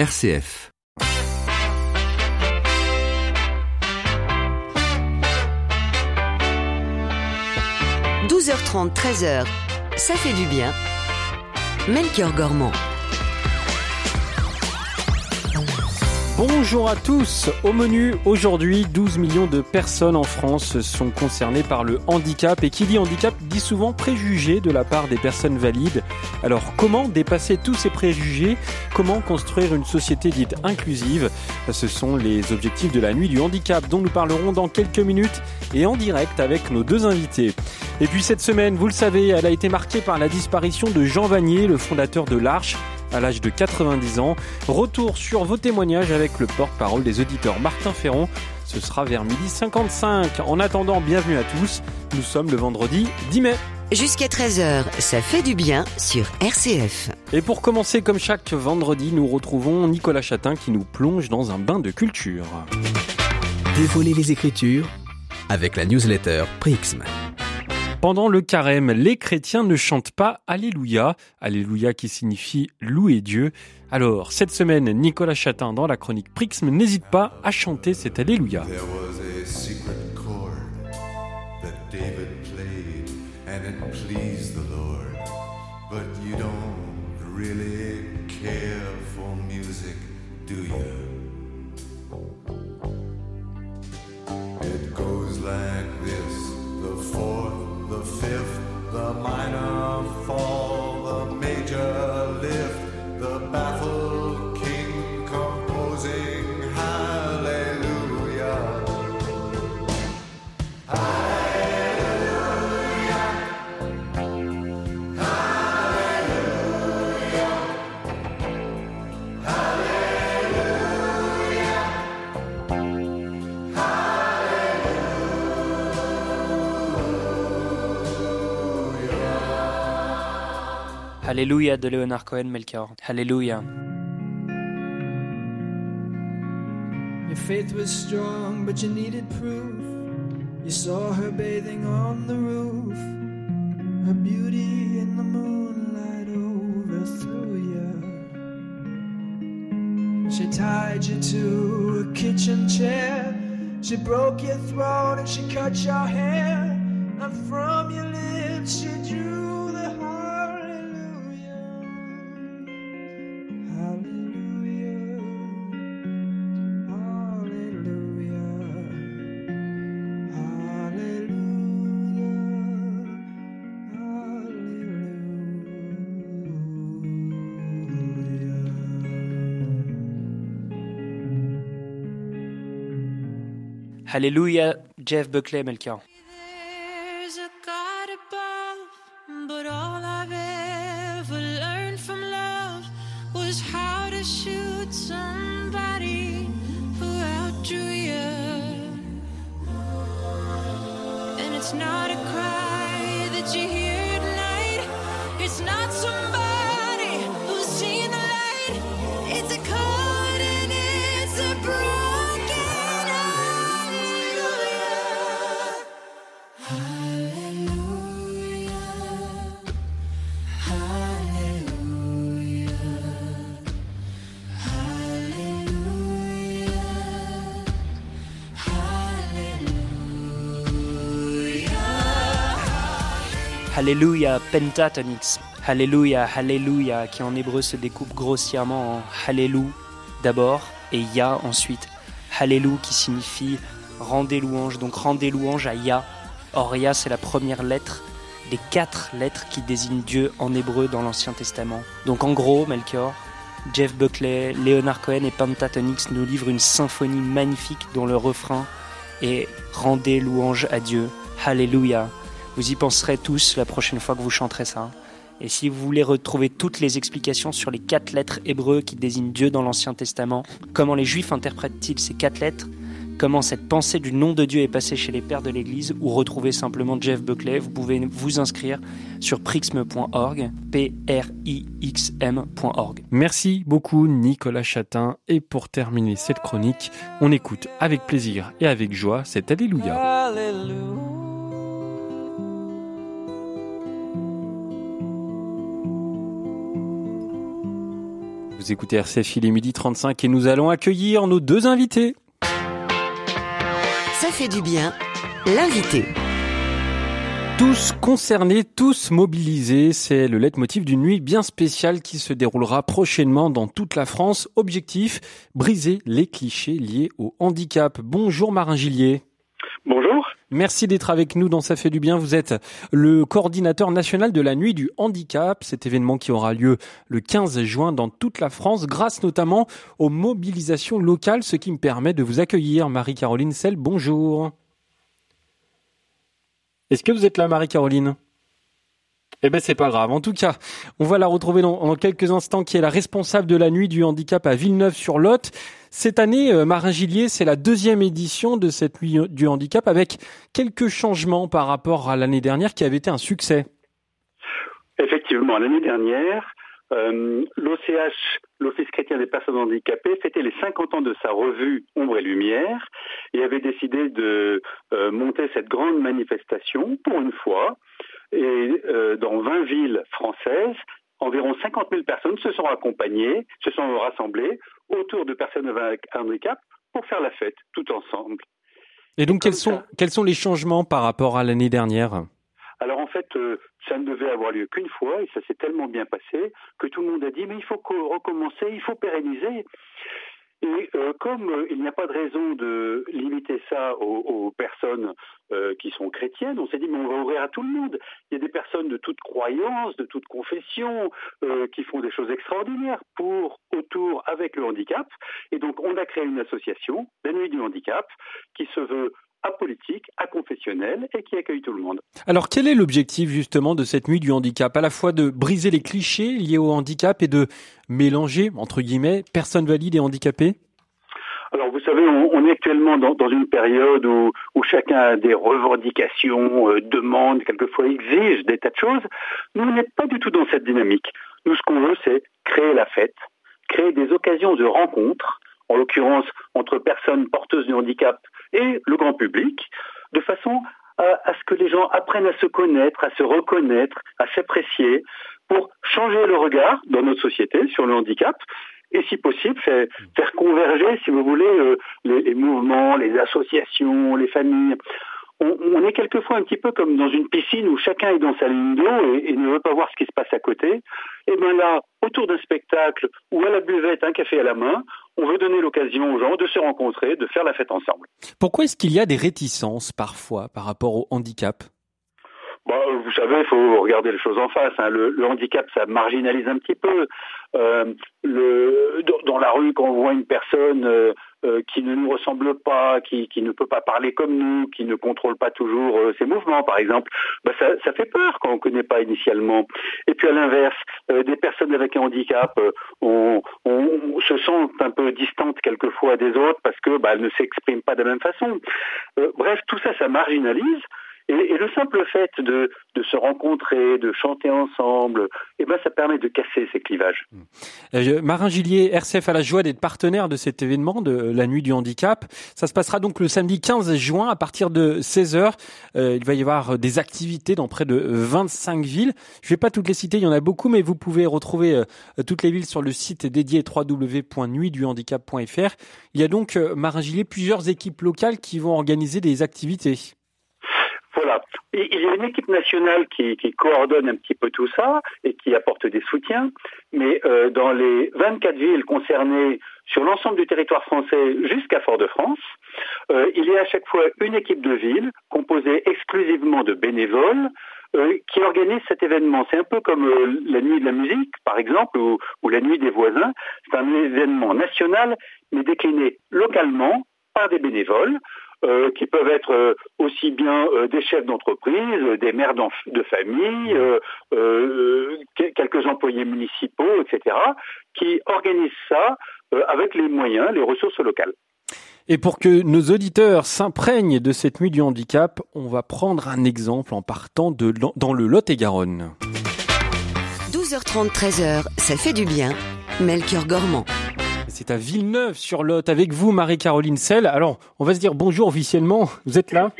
RCF. « 12h30, 13h, ça fait du bien. Melchior Gormand. Bonjour à tous. Au menu aujourd'hui, 12 millions de personnes en France sont concernées par le handicap et qui dit handicap dit souvent préjugés de la part des personnes valides. Alors comment dépasser tous ces préjugés? Comment construire une société dite inclusive? Ce sont les objectifs de la nuit du handicap dont nous parlerons dans quelques minutes et en direct avec nos deux invités. Et puis cette semaine, vous le savez, elle a été marquée par la disparition de Jean Vanier, le fondateur de l'Arche à l'âge de 90 ans. Retour sur vos témoignages avec le porte-parole des auditeurs Martin Ferron. Ce sera vers midi 55. En attendant, bienvenue à tous. Nous sommes le vendredi 10 mai. Jusqu'à 13h, ça fait du bien sur RCF. Et pour commencer, comme chaque vendredi, nous retrouvons Nicolas Chatin qui nous plonge dans un bain de culture. Dévoiler les écritures avec la newsletter Prixm. Pendant le carême, les chrétiens ne chantent pas Alléluia, Alléluia qui signifie louer Dieu. Alors, cette semaine, Nicolas Chatin dans la chronique Prixme n'hésite pas à chanter cet Alléluia. baffled. Alléluia de Leonard Cohen Melchior. Alléluia. Your faith was strong, but you needed proof. You saw her bathing on the roof. Her beauty in the moonlight overthrew you. She tied you to a kitchen chair. She broke your throat and she cut your hair. Alléluia, Jeff Buckley, Melchior. Alléluia Pentatonix. Alléluia, Alléluia, qui en hébreu se découpe grossièrement en Hallelou d'abord et Ya ensuite. Hallelou qui signifie rendez louange, donc rendez louange à Ya. Or Ya c'est la première lettre des quatre lettres qui désignent Dieu en hébreu dans l'Ancien Testament. Donc en gros, Melchior, Jeff Buckley, Leonard Cohen et Pentatonix nous livrent une symphonie magnifique dont le refrain est Rendez louange à Dieu. Alléluia. Vous y penserez tous la prochaine fois que vous chanterez ça. Et si vous voulez retrouver toutes les explications sur les quatre lettres hébreux qui désignent Dieu dans l'Ancien Testament, comment les Juifs interprètent-ils ces quatre lettres, comment cette pensée du nom de Dieu est passée chez les pères de l'Église, ou retrouver simplement Jeff Buckley, vous pouvez vous inscrire sur prixme.org, p r i x m.org. Merci beaucoup Nicolas Chatin. Et pour terminer cette chronique, on écoute avec plaisir et avec joie cet Alléluia. Alléluia. Vous écoutez RCF, il est midi 35 et nous allons accueillir nos deux invités. Ça fait du bien. L'invité. Tous concernés, tous mobilisés, c'est le leitmotiv d'une nuit bien spéciale qui se déroulera prochainement dans toute la France. Objectif, briser les clichés liés au handicap. Bonjour Marin Gillier. Bonjour. Merci d'être avec nous dans Ça fait du bien. Vous êtes le coordinateur national de la nuit du handicap, cet événement qui aura lieu le 15 juin dans toute la France, grâce notamment aux mobilisations locales, ce qui me permet de vous accueillir. Marie-Caroline Sel, bonjour. Est-ce que vous êtes là, Marie-Caroline? Eh ben c'est pas grave. En tout cas, on va la retrouver dans, dans, quelques instants, qui est la responsable de la nuit du handicap à Villeneuve-sur-Lot. Cette année, euh, Marin Gillier, c'est la deuxième édition de cette nuit du handicap, avec quelques changements par rapport à l'année dernière, qui avait été un succès. Effectivement, l'année dernière, euh, l'OCH, l'Office chrétien des personnes handicapées, fêtait les 50 ans de sa revue Ombre et Lumière et avait décidé de euh, monter cette grande manifestation pour une fois et dans 20 villes françaises, environ 50 000 personnes se sont accompagnées, se sont rassemblées autour de personnes avec handicap pour faire la fête tout ensemble. Et donc, quels sont, quels sont les changements par rapport à l'année dernière? Alors en fait, euh, ça ne devait avoir lieu qu'une fois et ça s'est tellement bien passé que tout le monde a dit mais il faut recommencer, il faut pérenniser. Et euh, comme euh, il n'y a pas de raison de limiter ça aux, personnes euh, qui sont chrétiennes, on s'est dit mais on va ouvrir à tout le monde. Il y a des personnes de toute croyance, de toute confession, euh, qui font des choses extraordinaires pour, autour, avec le handicap. Et donc on a créé une association, la Nuit du Handicap, qui se veut apolitique, aconfessionnel et qui accueille tout le monde. Alors quel est l'objectif justement de cette nuit du handicap? À la fois de briser les clichés liés au handicap et de mélanger, entre guillemets, personnes valides et handicapées? Alors vous savez, on, on est actuellement dans, dans, une période où, où, chacun a des revendications, euh, demande, quelquefois exige des tas de choses. Nous, on n'est pas du tout dans cette dynamique. Nous, ce qu'on veut, c'est créer la fête, créer des occasions de rencontre, en l'occurrence entre personnes porteuses de handicap et le grand public, de façon à, ce que les gens apprennent à se connaître, à se reconnaître, à s'apprécier, pour changer le regard dans notre société sur le handicap et si possible faire, converger, si vous voulez, euh, les, mouvements, les associations, les familles. On, on, est quelquefois un petit peu comme dans une piscine où chacun est dans sa ligne d'eau et, et, ne veut pas voir ce qui se passe à côté. Et bien là, autour d'un spectacle ou à la buvette, un café à la main, on veut donner l'occasion aux gens de se rencontrer, de faire la fête ensemble. Pourquoi est-ce qu'il y a des réticences parfois par rapport au handicap? Bon, vous savez, il faut regarder les choses en face. Hein. Le, le, handicap, ça marginalise un petit peu. Euh, le, dans la rue, quand on voit une personne euh, euh, qui ne nous ressemble pas, qui, qui, ne peut pas parler comme nous, qui ne contrôle pas toujours euh, ses mouvements, par exemple, bah ça, ça, fait peur quand on ne connaît pas initialement. Et puis à l'inverse, euh, des personnes avec un handicap, on, on, on, se sent un peu distantes quelquefois des autres parce que bah, elles ne s'expriment pas de la même façon. bref, tout ça, ça marginalise. Et, le simple fait de, de, se rencontrer, de chanter ensemble, eh ben, ça permet de casser ces clivages. Euh, Marin Gillier, RCF a la joie d'être partenaire de cet événement de la Nuit du Handicap. Ça se passera donc le samedi 15 juin à partir de 16h. Euh, il va y avoir des activités dans près de 25 villes. Je ne vais pas toutes les citer, il y en a beaucoup, mais vous pouvez retrouver euh, toutes les villes sur le site dédié www.nuitduhandicap.fr. Il y a donc, euh, Marin Gillier, plusieurs équipes locales qui vont organiser des activités. Voilà. Il y a une équipe nationale qui, coordonne un petit peu tout ça et qui apporte des soutiens, mais euh, dans les 24 villes concernées sur l'ensemble du territoire français jusqu'à Fort-de-France, euh, il y a à chaque fois une équipe de ville composée exclusivement de bénévoles euh, qui organise cet événement. C'est un peu comme la nuit de la musique, par exemple, ou la nuit des voisins. C'est un événement national, mais décliné localement par des bénévoles. Euh, qui peuvent être euh, aussi bien euh, des chefs d'entreprise, des mères de famille, quelques employés municipaux, etc., qui organisent ça avec les moyens, les ressources locales. Et pour que nos auditeurs s'imprègnent de cette nuit du handicap, on va prendre un exemple en partant de dans le Lot-et-Garonne. 12h30, 13h, ça fait du bien. Melchior Gormand. C'est à Villeneuve-sur-Lot avec vous, Marie-Caroline Sell. Alors, on va se dire bonjour officiellement. Vous êtes là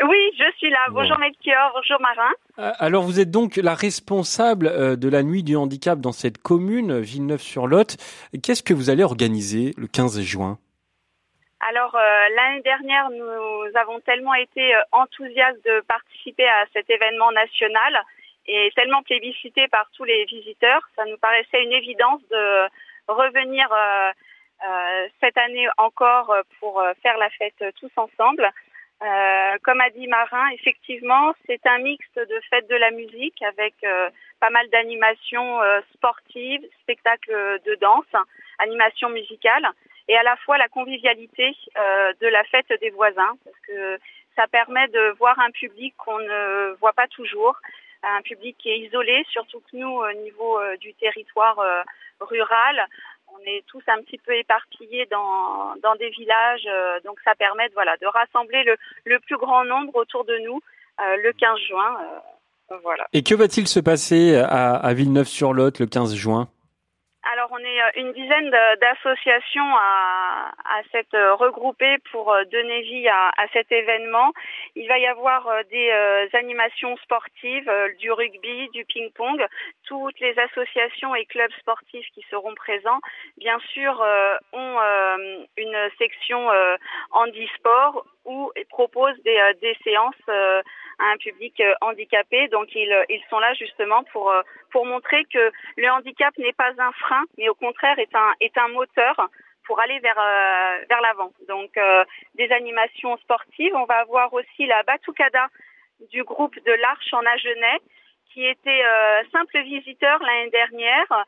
Oui, je suis là. Bonjour Melchior, bonjour Marin. Euh, Alors vous êtes donc la responsable euh, de la nuit du handicap dans cette commune, Villeneuve-sur-Lot. Qu'est-ce que vous allez organiser le 15 juin? Alors euh, l'année dernière, nous avons tellement été enthousiastes de participer à cet événement national et tellement plébiscité par tous les visiteurs, ça nous paraissait une évidence de revenir euh, euh, cette année encore pour euh, faire la fête tous ensemble. Comme a dit Marin, effectivement, c'est un mixte de fête de la musique avec pas mal d'animations sportives, spectacles de danse, animations musicales, et à la fois la convivialité de la fête des voisins, parce que ça permet de voir un public qu'on ne voit pas toujours, un public qui est isolé, surtout que nous, au niveau euh, du territoire euh, rural, on est tous un petit peu éparpillés dans, dans des villages, euh, donc ça permet de, voilà, de rassembler le, le plus grand nombre autour de nous le 15 juin. voilà. Et que va-t-il se passer à, à Villeneuve-sur-Lot le 15 juin? Alors on est euh, une dizaine d'associations à, à s'être euh, regroupées pour euh, donner vie à, à cet événement. Il va y avoir des animations sportives, du rugby, du ping-pong, toutes les associations et clubs sportifs qui seront présents, bien sûr, ont une section handisport où proposent des, des séances à un public handicapé. Donc ils, ils sont là justement pour, pour montrer que le handicap n'est pas un frein, mais au contraire est un, est un moteur pour aller vers, euh, vers l'avant. Donc euh, des animations sportives. On va avoir aussi la Batucada du groupe de l'Arche en Agenais qui était euh, simple visiteur l'année dernière.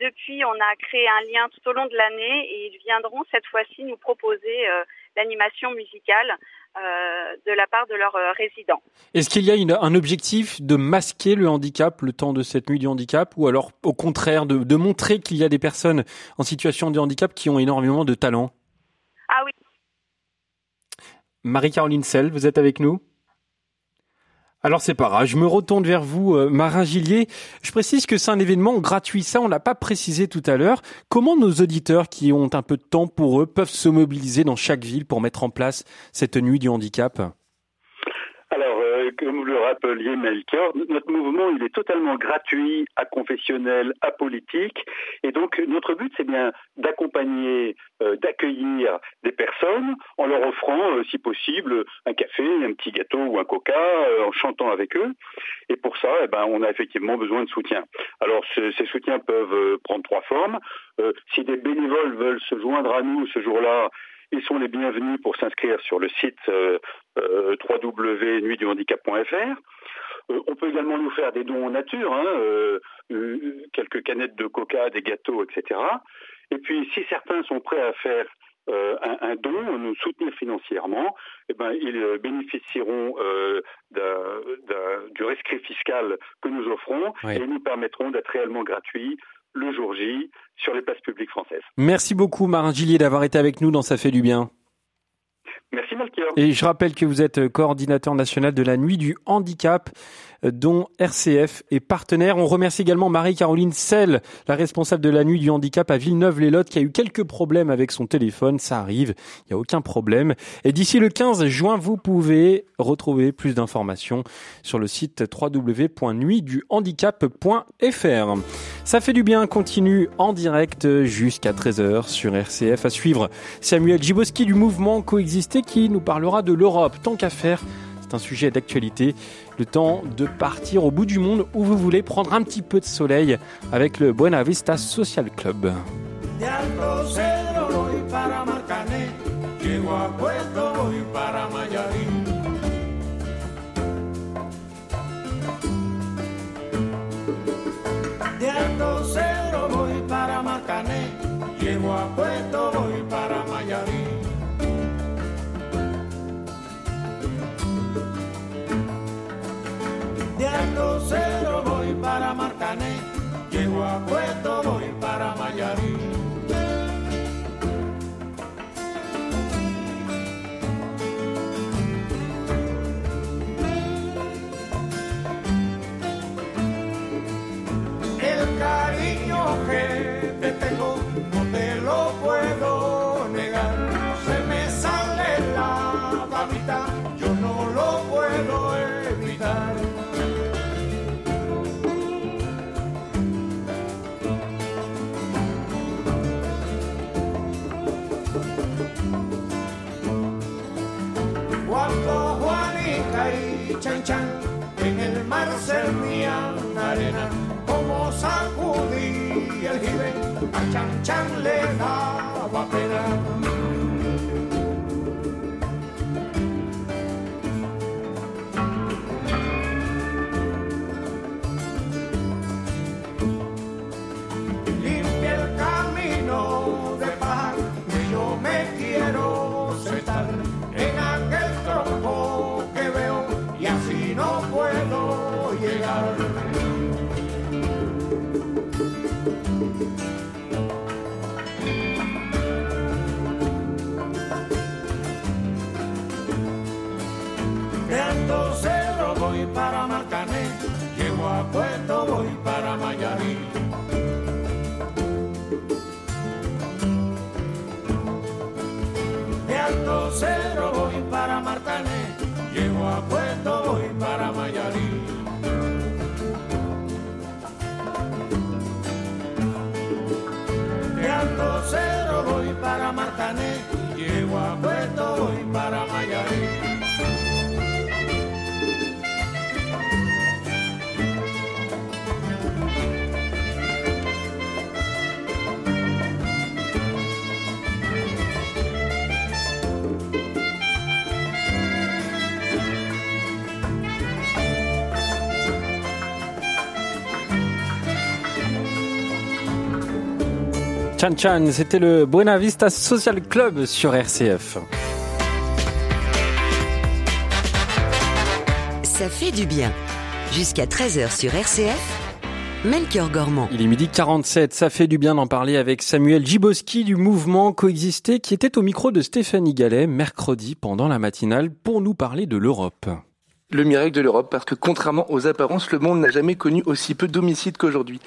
Depuis, on a créé un lien tout au long de l'année et ils viendront cette fois-ci nous proposer l'animation musicale euh, de la part de leurs euh, résidents. Est-ce qu'il y a une- un objectif de masquer le handicap le temps de cette nuit du handicap ou alors au contraire de, de montrer qu'il y a des personnes en situation de handicap qui ont énormément de talent? Ah oui, Marie-Caroline Sell, vous êtes avec nous? Alors c'est pas grave, je me retourne vers vous, euh, Marin Gillier. Je précise que c'est un événement gratuit, ça on l'a pas précisé tout à l'heure. Comment nos auditeurs qui ont un peu de temps pour eux peuvent se mobiliser dans chaque ville pour mettre en place cette nuit du handicap? Rappeliez, Melchior, notre mouvement, il est totalement gratuit, aconfessionnel, apolitique. Et donc, notre but, c'est bien d'accompagner, euh, d'accueillir des personnes en leur offrant, euh, si possible, un café, un petit gâteau ou un coca, euh, en chantant avec eux. Et pour ça, eh ben, on a effectivement besoin de soutien. Alors, ce- ces soutiens peuvent prendre trois formes. Si des bénévoles veulent se joindre à nous ce jour-là, ils sont les bienvenus pour s'inscrire sur le site euh, euh, www.nuitduhandicap.fr. Euh, on peut également nous faire des dons en nature, hein, euh, quelques canettes de coca, des gâteaux, etc. Et puis, si certains sont prêts à faire euh, un, un don, nous soutenir financièrement, eh ben, ils euh, bénéficieront du rescrit fiscal que nous offrons Oui. et nous permettront d'être réellement gratuits le jour J sur les places publiques françaises. Merci beaucoup Marin Gillier d'avoir été avec nous dans Ça fait du bien. Merci Melchior. Et je rappelle que vous êtes euh, coordinateur national de la nuit du handicap, euh, dont RCF est partenaire. On remercie également Marie-Caroline Sell, la responsable de la nuit du handicap à Villeneuve-les-Lottes, qui a eu quelques problèmes avec son téléphone. Ça arrive, il n'y a aucun problème. Et d'ici le 15 juin, vous pouvez retrouver plus d'informations sur le site www.nuitduhandicap.fr. Ça fait du bien, continue en direct jusqu'à 13h sur RCF. À suivre Samuel Giboski du mouvement Coexister qui nous parlera de l'Europe. Tant qu'à faire, c'est un sujet d'actualité. Le temps de partir au bout du monde où vous voulez prendre un petit peu de soleil avec le Buena Vista Social Club. De Alto Cedro voy para Marcané, llego a Puerto voy para Mayarín. El cariño que te tengo chan chan, en el mar servían arena, como sacudía el jibe, a chan chan le daba pena. Chan Chan, c'était le Buena Vista Social Club sur RCF. Ça fait du bien. Jusqu'à 13h sur RCF, Melchior Gormand. Il est midi 47, ça fait du bien d'en parler avec Samuel Giboski du mouvement Coexister qui était au micro de Stéphanie Gallet mercredi pendant la matinale pour nous parler de l'Europe le miracle de l'Europe, parce que contrairement aux apparences, le monde n'a jamais connu aussi peu d'homicides qu'aujourd'hui.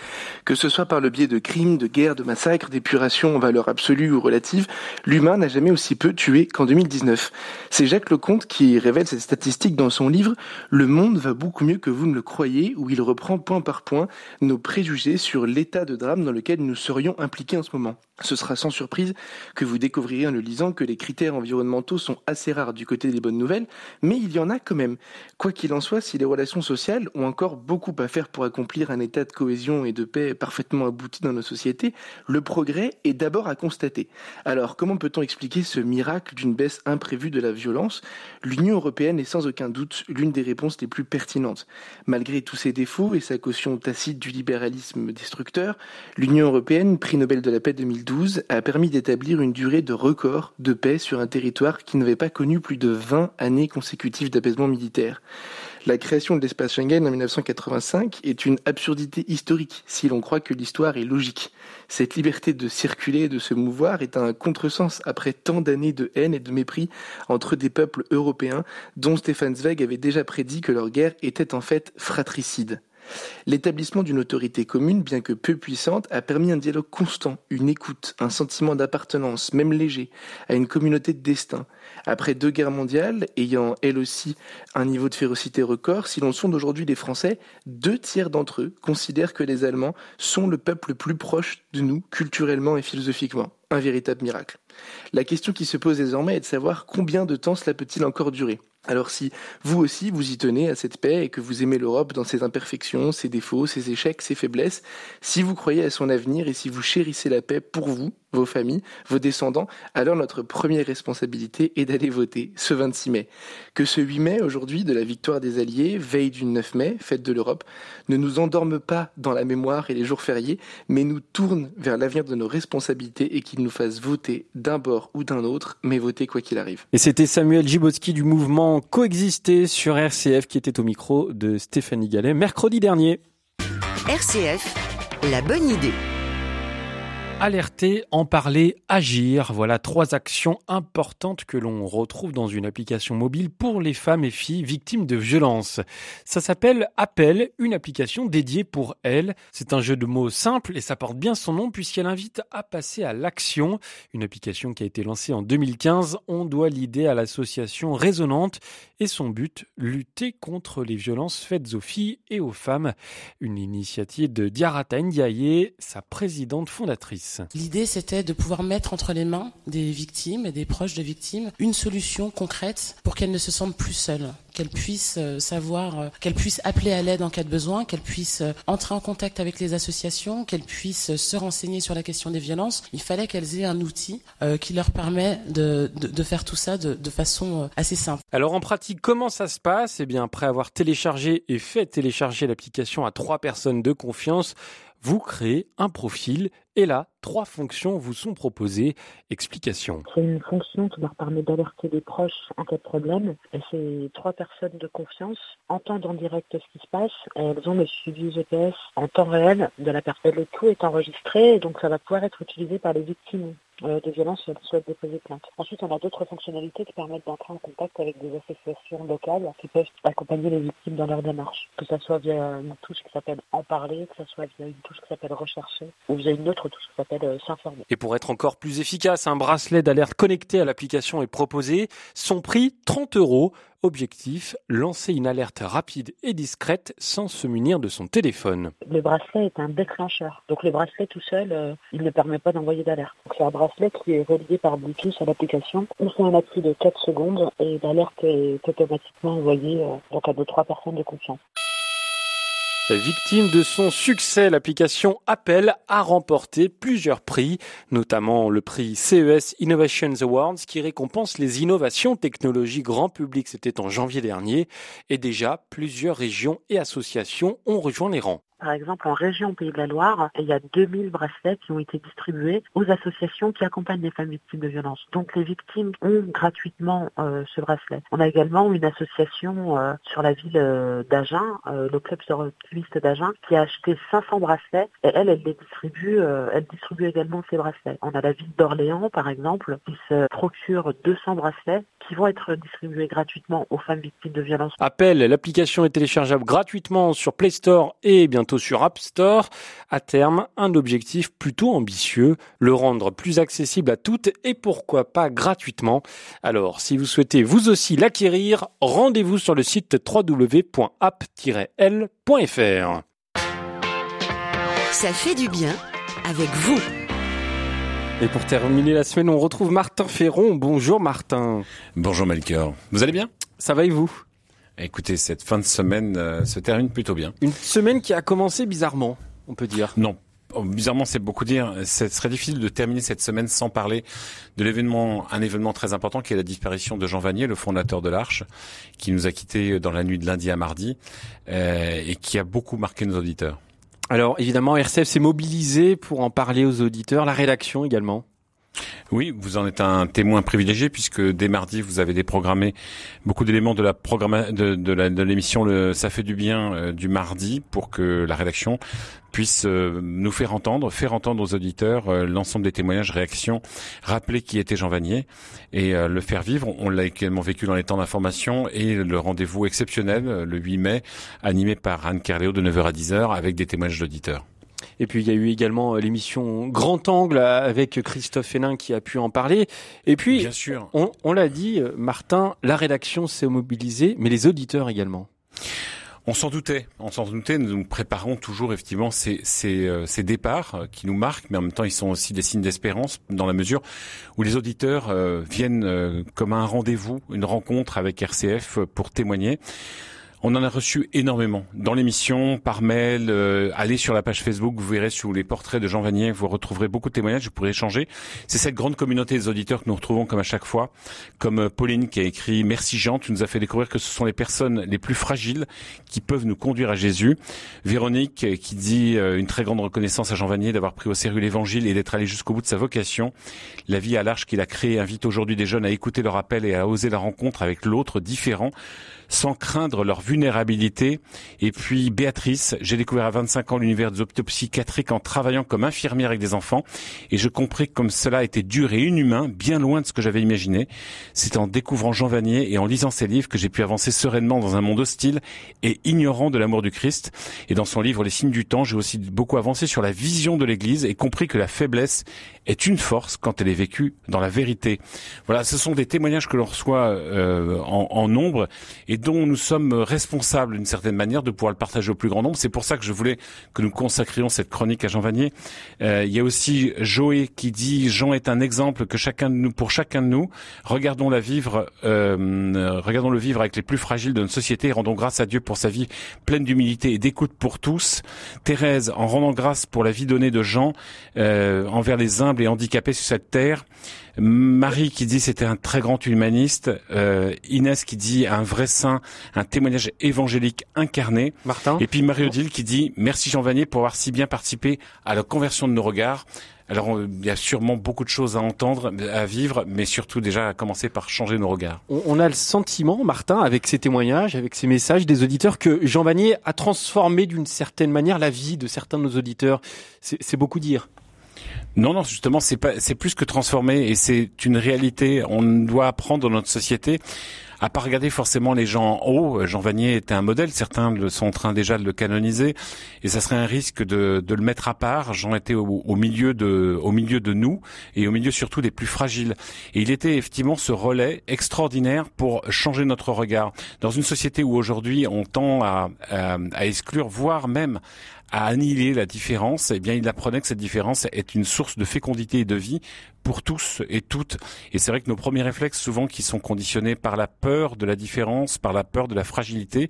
Que ce soit par le biais de crimes, de guerres, de massacres, d'épurations en valeur absolue ou relative, l'humain n'a jamais aussi peu tué qu'en 2019. C'est Jacques Lecomte qui révèle cette statistique dans son livre Le monde va beaucoup mieux que vous ne le croyez, où il reprend point par point nos préjugés sur l'état de drame dans lequel nous serions impliqués en ce moment. Ce sera sans surprise que vous découvrirez en le lisant que les critères environnementaux sont assez rares du côté des bonnes nouvelles, mais il y en a quand même. Quoi qu'il en soit, si les relations sociales ont encore beaucoup à faire pour accomplir un état de cohésion et de paix parfaitement abouti dans nos sociétés, le progrès est d'abord à constater. Alors, comment peut-on expliquer ce miracle d'une baisse imprévue de la violence? L'Union européenne est sans aucun doute l'une des réponses les plus pertinentes. Malgré tous ses défauts et sa caution tacite du libéralisme destructeur, l'Union européenne, prix Nobel de la paix 2010, a permis d'établir une durée de record de paix sur un territoire qui n'avait pas connu plus de 20 années consécutives d'apaisement militaire. La création de l'espace Schengen en 1985 est une absurdité historique si l'on croit que l'histoire est logique. Cette liberté de circuler et de se mouvoir est un contresens après tant d'années de haine et de mépris entre des peuples européens dont Stefan Zweig avait déjà prédit que leur guerre était en fait fratricide. L'établissement d'une autorité commune, bien que peu puissante, a permis un dialogue constant, une écoute, un sentiment d'appartenance, même léger, à une communauté de destin. Après deux guerres mondiales, ayant elles aussi un niveau de férocité record, si l'on sonde aujourd'hui les Français, deux tiers d'entre eux considèrent que les Allemands sont le peuple le plus proche de nous, culturellement et philosophiquement. Un véritable miracle. La question qui se pose désormais est de savoir combien de temps cela peut-il encore durer. Alors si vous aussi vous y tenez à cette paix et que vous aimez l'Europe dans ses imperfections, ses défauts, ses échecs, ses faiblesses, si vous croyez à son avenir et si vous chérissez la paix pour vous, vos familles, vos descendants, alors notre première responsabilité est d'aller voter ce 26 mai. Que ce 8 mai, aujourd'hui, de la victoire des Alliés, veille du 9 mai, fête de l'Europe, ne nous endorme pas dans la mémoire et les jours fériés, mais nous tourne vers l'avenir de nos responsabilités et qu'il nous fasse voter d'un bord ou d'un autre, mais voter quoi qu'il arrive. Et c'était Samuel Gibotsky du mouvement Coexister sur RCF qui était au micro de Stéphanie Gallet mercredi dernier. RCF, la bonne idée. Alerter, en parler, agir, voilà trois actions importantes que l'on retrouve dans une application mobile pour les femmes et filles victimes de violences. Ça s'appelle Appel, une application dédiée pour elles. C'est un jeu de mots simple et ça porte bien son nom puisqu'elle invite à passer à l'action. Une application qui a été lancée en 2015. On doit l'idée à l'association Résonante et son but, lutter contre les violences faites aux filles et aux femmes. Une initiative de Diarata Ndiaye, sa présidente fondatrice. L'idée, c'était de pouvoir mettre entre les mains des victimes et des proches de victimes une solution concrète pour qu'elles ne se sentent plus seules, qu'elles puissent euh, savoir, euh, qu'elles puissent appeler à l'aide en cas de besoin, qu'elles puissent euh, entrer en contact avec les associations, qu'elles puissent se renseigner sur la question des violences. Il fallait qu'elles aient un outil qui leur permet de, de, de faire tout ça de, de, façon assez simple. Alors en pratique, comment ça se passe? Eh bien, après avoir téléchargé et fait télécharger l'application à trois personnes de confiance, vous créez un profil et là, trois fonctions vous sont proposées. Explication. C'est une fonction qui leur permet d'alerter les proches en cas de problème. Et ces trois personnes de confiance entendent en direct ce qui se passe? Elles ont le suivi GPS en temps réel de la personne. Le tout est enregistré, et donc ça va pouvoir être utilisé par les victimes de violences si elles souhaitent déposer plainte. Ensuite, on a d'autres fonctionnalités qui permettent d'entrer en contact avec des associations locales qui peuvent accompagner les victimes dans leur démarche. Que ce soit via une touche qui s'appelle En parler, que ce soit via une touche qui s'appelle Rechercher, ou via une autre touche qui s'appelle euh, S'informer. Et pour être encore plus efficace, un bracelet d'alerte connecté à l'application est proposé. Son prix, 30 euros. Objectif, lancer une alerte rapide et discrète sans se munir de son téléphone. Le bracelet est un déclencheur. Donc le bracelet tout seul, euh, il ne permet pas d'envoyer d'alerte. C'est un bracelet qui est relié par Bluetooth à l'application. On fait un appui de 4 secondes et l'alerte est automatiquement envoyée euh, donc à deux trois personnes de confiance. Victime de son succès, l'application Apple a remporté plusieurs prix, notamment le prix CES Innovations Awards qui récompense les innovations technologiques grand public, c'était en janvier dernier, et déjà plusieurs régions et associations ont rejoint les rangs. Par exemple, en région Pays de la Loire, il y a 2000 bracelets qui ont été distribués aux associations qui accompagnent les femmes victimes de violences. Donc les victimes ont gratuitement euh, ce bracelet. On a également une association euh, sur la ville euh, d'Agen, le club sportiviste d'Agen, qui a acheté 500 bracelets et elle, elle les distribue, elle distribue également ces bracelets. On a la ville d'Orléans, par exemple, qui se procure 200 bracelets qui vont être distribués gratuitement aux femmes victimes de violences. Appel, l'application est téléchargeable gratuitement sur Play Store et bientôt sur App Store. À terme, un objectif plutôt ambitieux, le rendre plus accessible à toutes et pourquoi pas gratuitement. Alors, si vous souhaitez vous aussi l'acquérir, rendez-vous sur le site www.app-l.fr. Ça fait du bien avec vous. Et pour terminer la semaine, on retrouve Martin Ferron. Bonjour Martin. Bonjour Melchior. Vous allez bien? Ça va et vous? Écoutez, cette fin de semaine euh, se termine plutôt bien. Une semaine qui a commencé bizarrement, on peut dire. Non, oh, bizarrement, c'est beaucoup dire. Ce serait difficile de terminer cette semaine sans parler de l'événement, un événement très important qui est la disparition de Jean Vanier, le fondateur de l'Arche, qui nous a quittés dans la nuit de lundi à mardi euh, et qui a beaucoup marqué nos auditeurs. Alors évidemment, RCF s'est mobilisé pour en parler aux auditeurs, la rédaction également. Oui, vous en êtes un témoin privilégié puisque dès mardi vous avez déprogrammé beaucoup d'éléments de la programme de, de l'émission le Ça fait du bien euh, du mardi pour que la rédaction puisse euh, nous faire entendre, faire entendre aux auditeurs euh, l'ensemble des témoignages, réactions, rappeler qui était Jean Vanier et le faire vivre. On l'a également vécu dans les temps d'information et le rendez-vous exceptionnel le 8 mai animé par Anne Carléo de 9h à 10h avec des témoignages d'auditeurs. Et puis il y a eu également euh, l'émission Grand Angle avec Christophe Hénin qui a pu en parler. Et puis, Bien sûr. on, on l'a dit, euh, Martin, la rédaction s'est mobilisée, mais les auditeurs également. On s'en doutait, on s'en doutait. Nous nous préparons toujours effectivement ces, ces, euh, ces, départs qui nous marquent, mais en même temps ils sont aussi des signes d'espérance dans la mesure où les auditeurs viennent comme un rendez-vous, une rencontre avec RCF pour témoigner. On en a reçu énormément dans l'émission, par mail. Euh, allez sur la page Facebook, vous verrez sous les portraits de Jean Vanier, vous retrouverez beaucoup de témoignages. Vous pourrez échanger. C'est cette grande communauté des auditeurs que nous retrouvons comme à chaque fois, comme euh, Pauline qui a écrit Merci Jean, tu nous as fait découvrir que ce sont les personnes les plus fragiles qui peuvent nous conduire à Jésus. Véronique euh, qui dit une très grande reconnaissance à Jean Vanier d'avoir pris au sérieux l'Évangile et d'être allé jusqu'au bout de sa vocation. La vie à l'arche qu'il a créée invite aujourd'hui des jeunes à écouter leur appel et à oser la rencontre avec l'autre différent sans craindre leur vulnérabilité. Et puis Béatrice, j'ai découvert à 25 ans l'univers des optopsychiatriques en travaillant comme infirmière avec des enfants et je compris comme cela était dur et inhumain, bien loin de ce que j'avais imaginé. C'est en découvrant Jean Vanier et en lisant ses livres que j'ai pu avancer sereinement dans un monde hostile et ignorant de l'amour du Christ. Et dans son livre Les signes du temps, j'ai aussi beaucoup avancé sur la vision de l'Église et compris que la faiblesse est une force quand elle est vécue dans la vérité. Voilà, ce sont des témoignages que l'on reçoit euh, en, en nombre et dont nous sommes responsables responsable d'une certaine manière de pouvoir le partager au plus grand nombre. C'est pour ça que je voulais que nous consacrions cette chronique à Jean Vanier. Euh, il y a aussi Joé qui dit Jean est un exemple que chacun de nous, pour chacun de nous, regardons la vivre, euh, regardons le vivre avec les plus fragiles de notre société et rendons grâce à Dieu pour sa vie pleine d'humilité et d'écoute pour tous. Thérèse, en rendant grâce pour la vie donnée de Jean euh, envers les humbles et handicapés sur cette terre. Marie qui dit c'était un très grand humaniste, euh, Inès qui dit un vrai saint, un témoignage évangélique incarné. Martin. Et puis Marie-Odile qui dit merci Jean Vanier pour avoir si bien participé à la conversion de nos regards. Alors il y a sûrement beaucoup de choses à entendre, à vivre, mais surtout déjà à commencer par changer nos regards. On, a le sentiment, Martin, avec ces témoignages, avec ces messages des auditeurs, que Jean Vanier a transformé d'une certaine manière la vie de certains de nos auditeurs. C'est beaucoup dire. Non, non, justement, c'est pas, c'est plus que transformé et c'est une réalité. On doit apprendre dans notre société à pas regarder forcément les gens en haut. Jean Vanier était un modèle, certains sont en train déjà de le canoniser, et ça serait un risque de, de le mettre à part. Jean était au, milieu de, au milieu de nous et au milieu surtout des plus fragiles. Et il était effectivement ce relais extraordinaire pour changer notre regard dans une société où aujourd'hui on tend à, à exclure, voire même à annihiler la différence, eh bien, il apprenait que cette différence est une source de fécondité et de vie pour tous et toutes. Et c'est vrai que nos premiers réflexes, souvent, qui sont conditionnés par la peur de la différence, par la peur de la fragilité,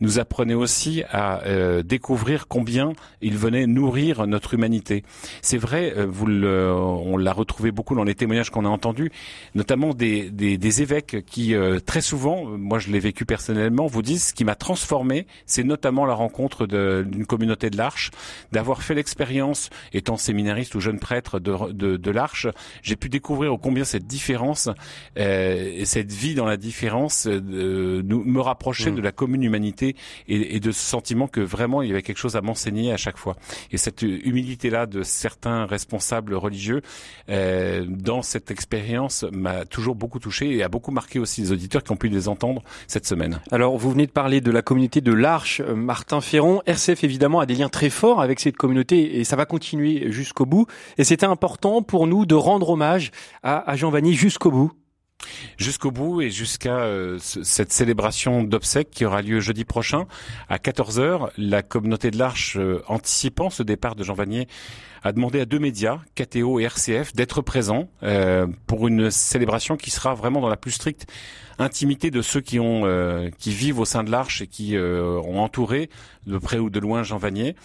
nous apprenaient aussi à euh, découvrir combien il venait nourrir notre humanité. C'est vrai, euh, vous le, on l'a retrouvé beaucoup dans les témoignages qu'on a entendus, notamment des, des, des évêques qui, euh, très souvent, moi je l'ai vécu personnellement, vous disent ce qui m'a transformé, c'est notamment la rencontre d'une communauté de l'Arche, d'avoir fait l'expérience, étant séminariste ou jeune prêtre de, de, de l'Arche, j'ai pu découvrir combien cette différence euh, et cette vie dans la différence euh, nous, me rapprochait Mm. de la commune humanité et, et de ce sentiment que vraiment il y avait quelque chose à m'enseigner à chaque fois. Et cette humilité-là de certains responsables religieux euh, dans cette expérience m'a toujours beaucoup touché et a beaucoup marqué aussi les auditeurs qui ont pu les entendre cette semaine. Alors, vous venez de parler de la communauté de l'Arche, euh, Martin Ferron. RCF, évidemment, a des liens très forts avec cette communauté et ça va continuer jusqu'au bout. Et c'était important pour nous de rendre hommage à, Jean Vanier jusqu'au bout. jusqu'au bout et jusqu'à euh, ce- cette célébration d'obsèques qui aura lieu jeudi prochain à 14h. La communauté de l'Arche, euh, anticipant ce départ de Jean Vanier, a demandé à deux médias, KTO et RCF, d'être présents euh, pour une célébration qui sera vraiment dans la plus stricte intimité de ceux qui ont qui vivent au sein de l'Arche et qui ont entouré de près ou de loin Jean Vanier.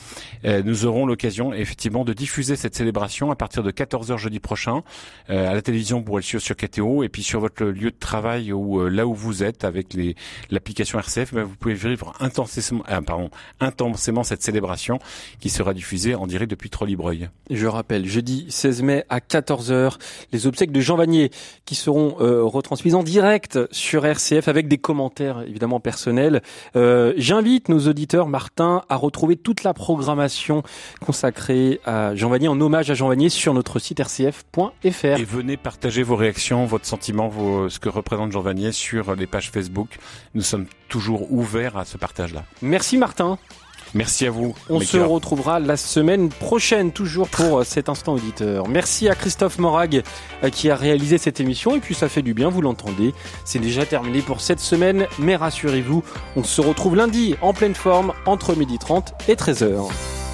Euh, nous aurons l'occasion effectivement de diffuser cette célébration à partir de 14h jeudi prochain euh, à la télévision pour suivre sur KTO et puis sur votre lieu de travail ou euh, là où vous êtes avec l'application RCF, ben, vous pouvez vivre intensément, ah, pardon, intensément cette célébration qui sera diffusée en direct depuis Trollibreuil. Je rappelle, jeudi 16 mai à 14h, les obsèques de Jean Vanier qui seront euh, retransmises en direct sur RCF avec des commentaires évidemment personnels. Euh, J'invite nos auditeurs, Martin, à retrouver toute la programmation consacrée à Jean Vanier en hommage à Jean Vanier sur notre site rcf.fr. Et venez partager vos réactions, votre sentiment, vos, ce que représente Jean Vanier sur les pages Facebook. Nous sommes toujours ouverts à ce partage-là. Merci Martin. Merci à vous. On se cœurs. retrouvera la semaine prochaine, toujours pour euh, cet instant auditeur. Merci à Christophe Morag euh, qui a réalisé cette émission. Et puis ça fait du bien, vous l'entendez. C'est déjà terminé pour cette semaine. Mais rassurez-vous, on se retrouve lundi en pleine forme entre 12h30 et 13h.